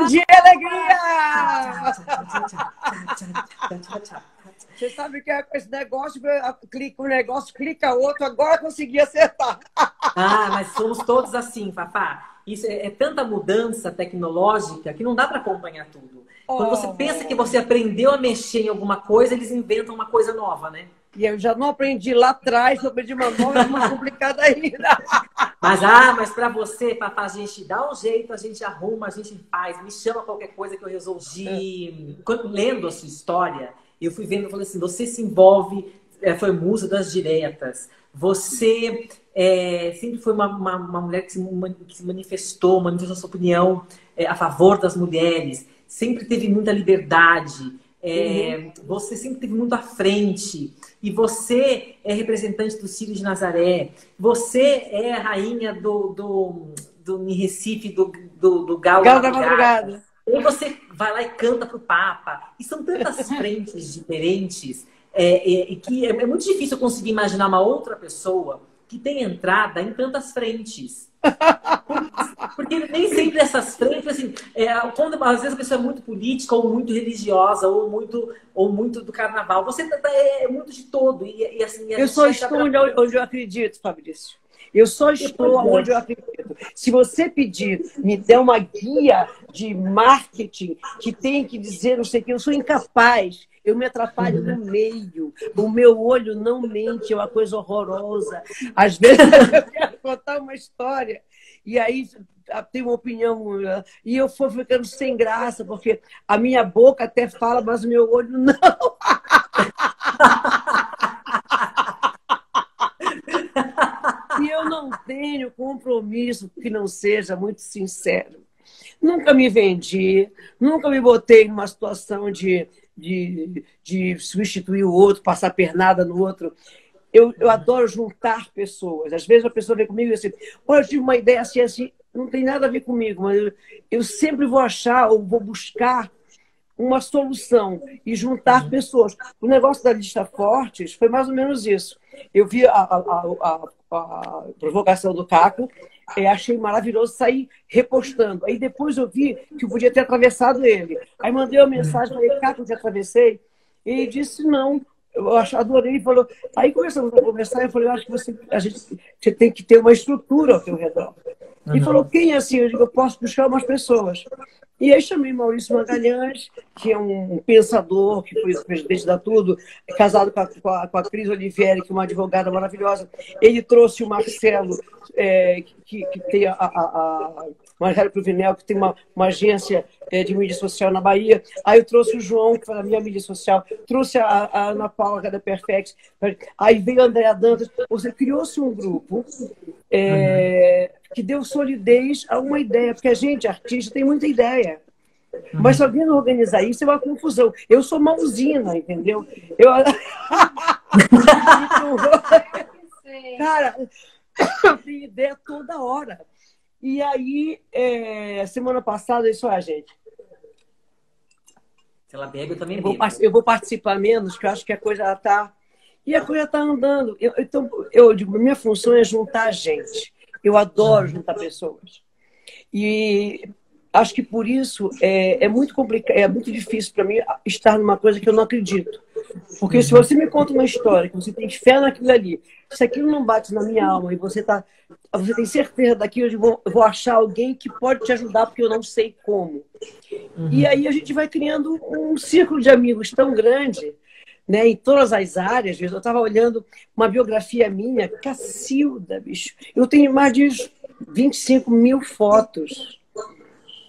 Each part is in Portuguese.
Bom dia, alegria! Você sabe que é esse negócio, clica um negócio, clica outro, agora consegui acertar. Ah, mas somos todos assim, Fafá. Isso é, é tanta mudança tecnológica que não dá para acompanhar tudo. Quando você oh. pensa que você aprendeu a mexer em alguma coisa, eles inventam uma coisa nova, né? E eu já não aprendi lá atrás, eu aprendi uma nova, mais complicada ainda. Mas, ah, mas para você, Fafá, a gente dá um jeito, a gente arruma, a gente faz. Me chama qualquer coisa que eu resolvi. Quando, lendo a sua história, eu fui vendo, eu falei assim, você se envolve, é, foi musa das diretas, você é, sempre foi uma, uma, uma mulher que se, que se, manifestou, manifestou sua opinião é, a favor das mulheres, sempre teve muita liberdade, uhum. você sempre teve muito à frente, e você é representante do Círio de Nazaré, você é a rainha do, do, do em Recife, do, do, do Galo, Galo da Madrugada. Ou você vai lá e canta para o Papa. E são tantas frentes diferentes é, é, que é, é, muito difícil eu conseguir imaginar uma outra pessoa que tem entrada em tantas frentes. Porque nem sempre essas frentes, assim, é, quando às vezes a pessoa é muito política, ou muito religiosa, ou muito, ou muito do carnaval, você tá, tá é muito de todo. E, e assim, eu só estou pra... onde eu acredito, Fabrício. Eu só estou onde eu acredito. Se você pedir, me dê uma guia de marketing que tem que dizer não sei o que, eu sou incapaz. Eu me atrapalho no meio. O meu olho não mente, é uma coisa horrorosa. Às vezes eu quero contar uma história e aí tem uma opinião e eu vou ficando sem graça porque a minha boca até fala, mas o meu olho não. E eu não tenho compromisso que não seja muito sincero. Nunca me vendi, nunca me botei numa situação de, de, de substituir o outro, passar pernada no outro. Eu, eu adoro juntar pessoas. Às vezes a pessoa vem comigo e diz assim: Olha, eu tive uma ideia assim, assim, não tem nada a ver comigo, mas eu, eu sempre vou achar ou vou buscar uma solução e juntar uhum. pessoas. O negócio da lista Fortes foi mais ou menos isso. Eu vi a, a, a, a provocação do Caco, e achei maravilhoso sair repostando. Aí depois eu vi que eu podia ter atravessado ele. Aí mandei uma mensagem, falei, Caco, já atravessei? E ele disse, não. Eu adorei, ele falou. Aí começamos a conversar, eu falei, eu acho que você, a gente você tem que ter uma estrutura ao teu redor. Uhum. E falou, quem é assim? Eu digo, eu posso buscar umas pessoas. E aí chamei Maurício Magalhães, que é um pensador, que foi presidente da Tudo, casado com a, com a, com a Cris Olivieri, que é uma advogada maravilhosa. Ele trouxe o Marcelo, é, que, que tem a, a, a Marcelo Provinel, que tem uma, uma agência é, de mídia social na Bahia. Aí eu trouxe o João, que foi da minha mídia social. Trouxe a, a Ana Paula, que é da Perfex. Aí veio a Andréa Dantas. Você criou-se um grupo é, que deu solidez a uma ideia, porque a gente, artista, tem muita ideia. Uhum. Mas se alguém não organizar isso, é uma confusão. Eu sou uma usina, entendeu? Eu... Cara, eu tenho ideia toda hora. E aí, é, semana passada, isso é, gente. Se ela bebe, eu também eu vou, eu vou participar menos, porque eu acho que a coisa está. E a coisa está andando. Eu, então, eu digo, minha função é juntar gente. Eu adoro juntar pessoas. E acho que por isso é, é muito complicado, é muito difícil para mim estar numa coisa que eu não acredito. Porque se você me conta uma história, que você tem fé naquilo ali, se aquilo não bate na minha alma e você tá, você tem certeza daquilo, eu vou, eu vou achar alguém que pode te ajudar porque eu não sei como. Uhum. E aí a gente vai criando um círculo de amigos tão grande né, em todas as áreas. Eu estava olhando uma biografia minha, Cacilda, bicho. Eu tenho mais de 25 mil fotos.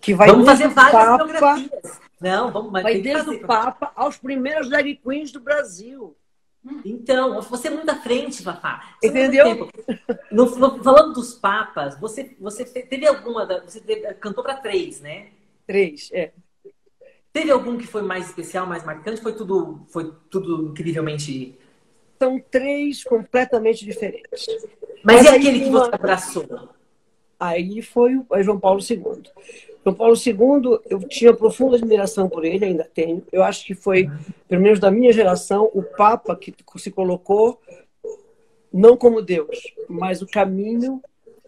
Que vai vamos fazer várias Papa, biografias. Não, vamos, vai desde o Papa aos primeiros drag queens do Brasil. Então, você é muito à frente, Fafá. Entendeu? No, no, falando dos papas, você, você teve alguma. Você teve, cantou para três, né? Três, é. Teve algum que foi mais especial, mais marcante? Foi tudo, foi tudo incrivelmente. São três completamente diferentes. Mas, Mas e aquele que você abraçou? Aí foi o João Paulo II. João Paulo II, eu tinha profunda admiração por ele, ainda tenho. Eu acho que foi, pelo menos da minha geração, o Papa que se colocou não como Deus, mas o caminho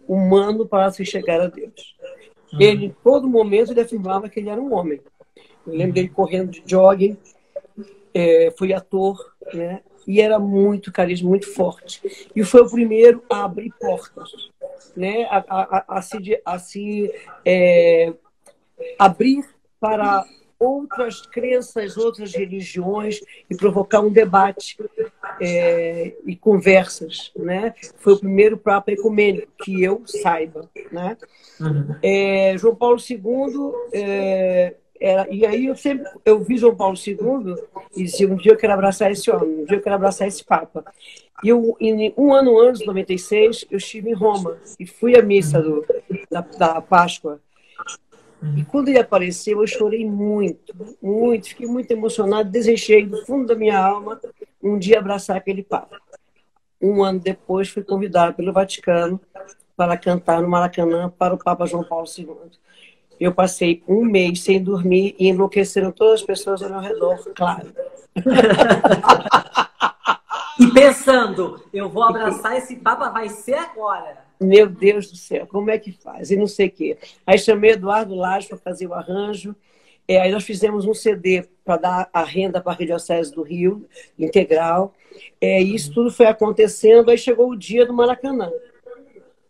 humano para se chegar a Deus. Uhum. Ele, em todo momento, ele afirmava que ele era um homem. Eu lembro dele correndo de jogging, é, foi ator, né? E era muito carisma, muito forte. E foi o primeiro a abrir portas, né? A, a, a, a se, a se é, abrir para outras crenças, outras religiões e provocar um debate é, e conversas, né? Foi o primeiro Papa ecumênico que eu saiba, né? Uhum. É, João Paulo II é, era, e aí eu sempre eu vi João Paulo II e dizia um dia eu quero abraçar esse homem, um dia eu quero abraçar esse Papa. E eu, em, um ano antes, 96, eu estive em Roma e fui à missa do, da, da Páscoa e quando ele apareceu, eu chorei muito, muito, fiquei muito emocionado, desejei do fundo da minha alma um dia abraçar aquele Papa. Um ano depois, fui convidado pelo Vaticano para cantar no Maracanã para o Papa João Paulo II. Eu passei um mês sem dormir e enlouqueceram todas as pessoas ao meu redor, claro. e pensando, eu vou abraçar esse Papa, vai ser agora. Meu Deus do céu, como é que faz? E não sei o quê. Aí chamei Eduardo Lage para fazer o arranjo. É, aí nós fizemos um CD para dar a renda para a Arquidiocese do Rio, integral. É, isso tudo foi acontecendo, aí chegou o dia do Maracanã.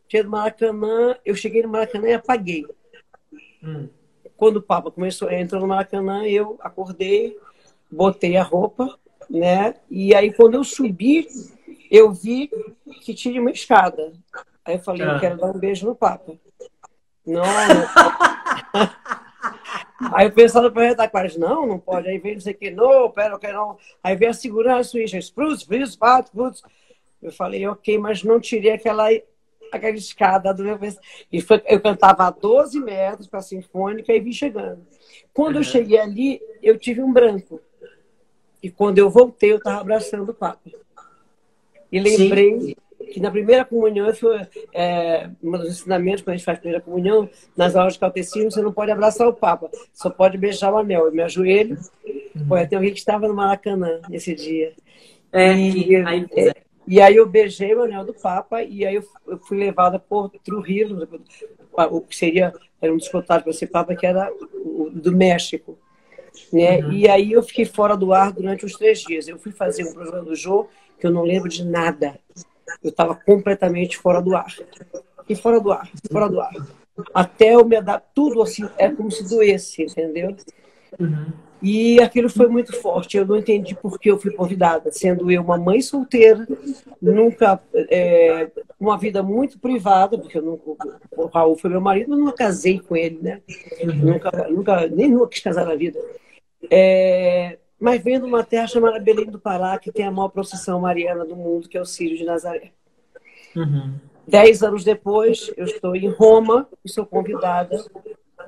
Dia do Maracanã, eu cheguei no Maracanã e apaguei. Hum. Quando o Papa começou, entrou no Maracanã, eu acordei, botei a roupa, né? E aí quando eu subi, eu vi que tinha uma escada. Aí eu falei, ah. eu quero dar um beijo no Papa. Não, não. Aí o pessoal do projeto quase, não, não pode. Aí vem não sei o que, não, pera, eu quero não. Aí vem a segurança suíça, Spruce, Spruce, Pat, Spruce. Eu falei, ok, mas não tirei aquela, aquela escada do meu E foi, eu cantava a 12 metros para a Sinfônica e vim chegando. Quando uhum. eu cheguei ali, eu tive um branco. E quando eu voltei, eu estava abraçando o Papa. E lembrei Sim que na primeira comunhão, foi, é, um dos ensinamentos, quando a gente faz a primeira comunhão, nas aulas de catecismo, você não pode abraçar o Papa, só pode beijar o anel. Eu me ajoelho, uhum. pô, tem alguém que estava no Maracanã nesse dia. É, e, aí, é, e aí eu beijei o anel do Papa e aí eu, fui levada por Trujillo, o que seria, era um dos contatos para ser Papa, que era o, do México. Né? Uhum. E aí eu fiquei fora do ar durante uns três dias. Eu fui fazer um programa do Jô, que eu não lembro de nada. Eu estava completamente fora do ar. E fora do ar, fora do ar. Até eu me adaptar, tudo assim, é como se doesse, entendeu? Uhum. E aquilo foi muito forte. Eu não entendi por que eu fui convidada, sendo eu uma mãe solteira, nunca é, uma vida muito privada, porque eu nunca, o Raul foi meu marido, eu nunca casei com ele, né? Uhum. Nunca, nunca, nem nunca quis casar na vida. É, mas vendo uma terra chamada Belém do Pará, que tem a maior procissão mariana do mundo, que é o Círio de Nazaré. Uhum. Dez anos depois, eu estou em Roma e sou convidada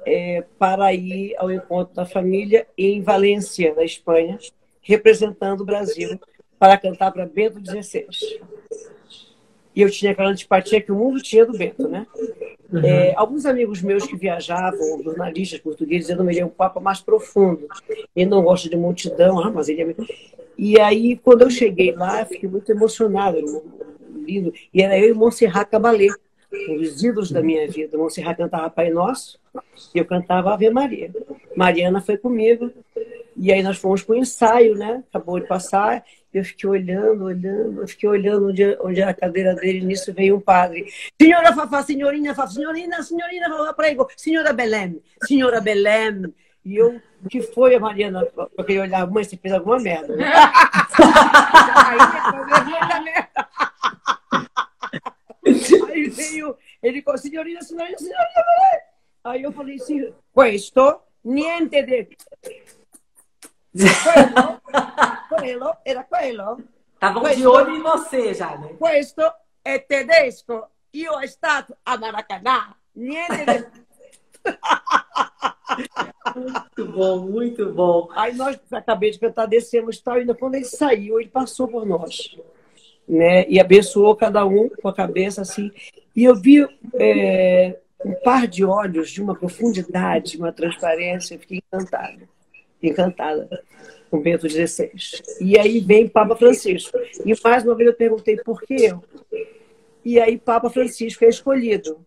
é, para ir ao encontro da família em Valência, na Espanha, representando o Brasil para cantar para Bento XVI. E eu tinha aquela antipatia que o mundo tinha do Bento, né? Uhum. É, alguns amigos meus que viajavam, jornalistas portugueses, dizendo que ele é um papa mais profundo. Ele não gosta de multidão, ah, mas ele é... E aí, quando eu cheguei lá, fiquei muito emocionada, lindo. E era eu e Monserrat Caballé, os ídolos da minha vida. Monserrat cantava Pai Nosso e eu cantava Ave Maria. Mariana foi comigo. E aí nós fomos para o ensaio, né? Acabou de passar. Eu fiquei olhando, olhando, eu fiquei olhando onde, onde era a cadeira dele, nisso veio um padre. Senhora Fafá, senhorinha Fafá, senhorina, senhorina Fafá, prego, senhora Belém, senhora Belém. E eu, o que foi a Mariana? Eu olhava, mãe, você fez alguma merda. Né? Aí veio, ele falou, senhorina, senhorina, senhorina Belém. Aí eu falei assim, questo, niente de quello, quello, era quello. Questo, di olho in você già. Questo è tedesco. Io è stato a Maracanã. Niente di... Muito bom, muito bom. Aí nós acabei de cantar, descemos e tal, ainda quando ele saiu, ele passou por nós. Né? E abençoou cada um com a cabeça assim. E eu vi é, um par de olhos de uma profundidade, uma transparência, eu fiquei encantada encantada com Bento XVI. E aí vem Papa Francisco. E mais uma vez eu perguntei por que eu. E aí Papa Francisco é escolhido.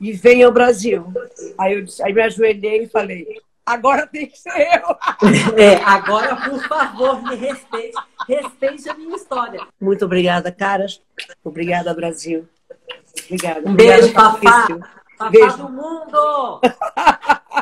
e venha ao Brasil. Aí, eu, aí me ajoelhei e falei, agora tem que ser eu. É, agora, por favor, me respeite. Respeite a minha história. Muito obrigada, caras. Obrigada, Brasil. Obrigada. Um beijo, papá. Papá beijo. do mundo.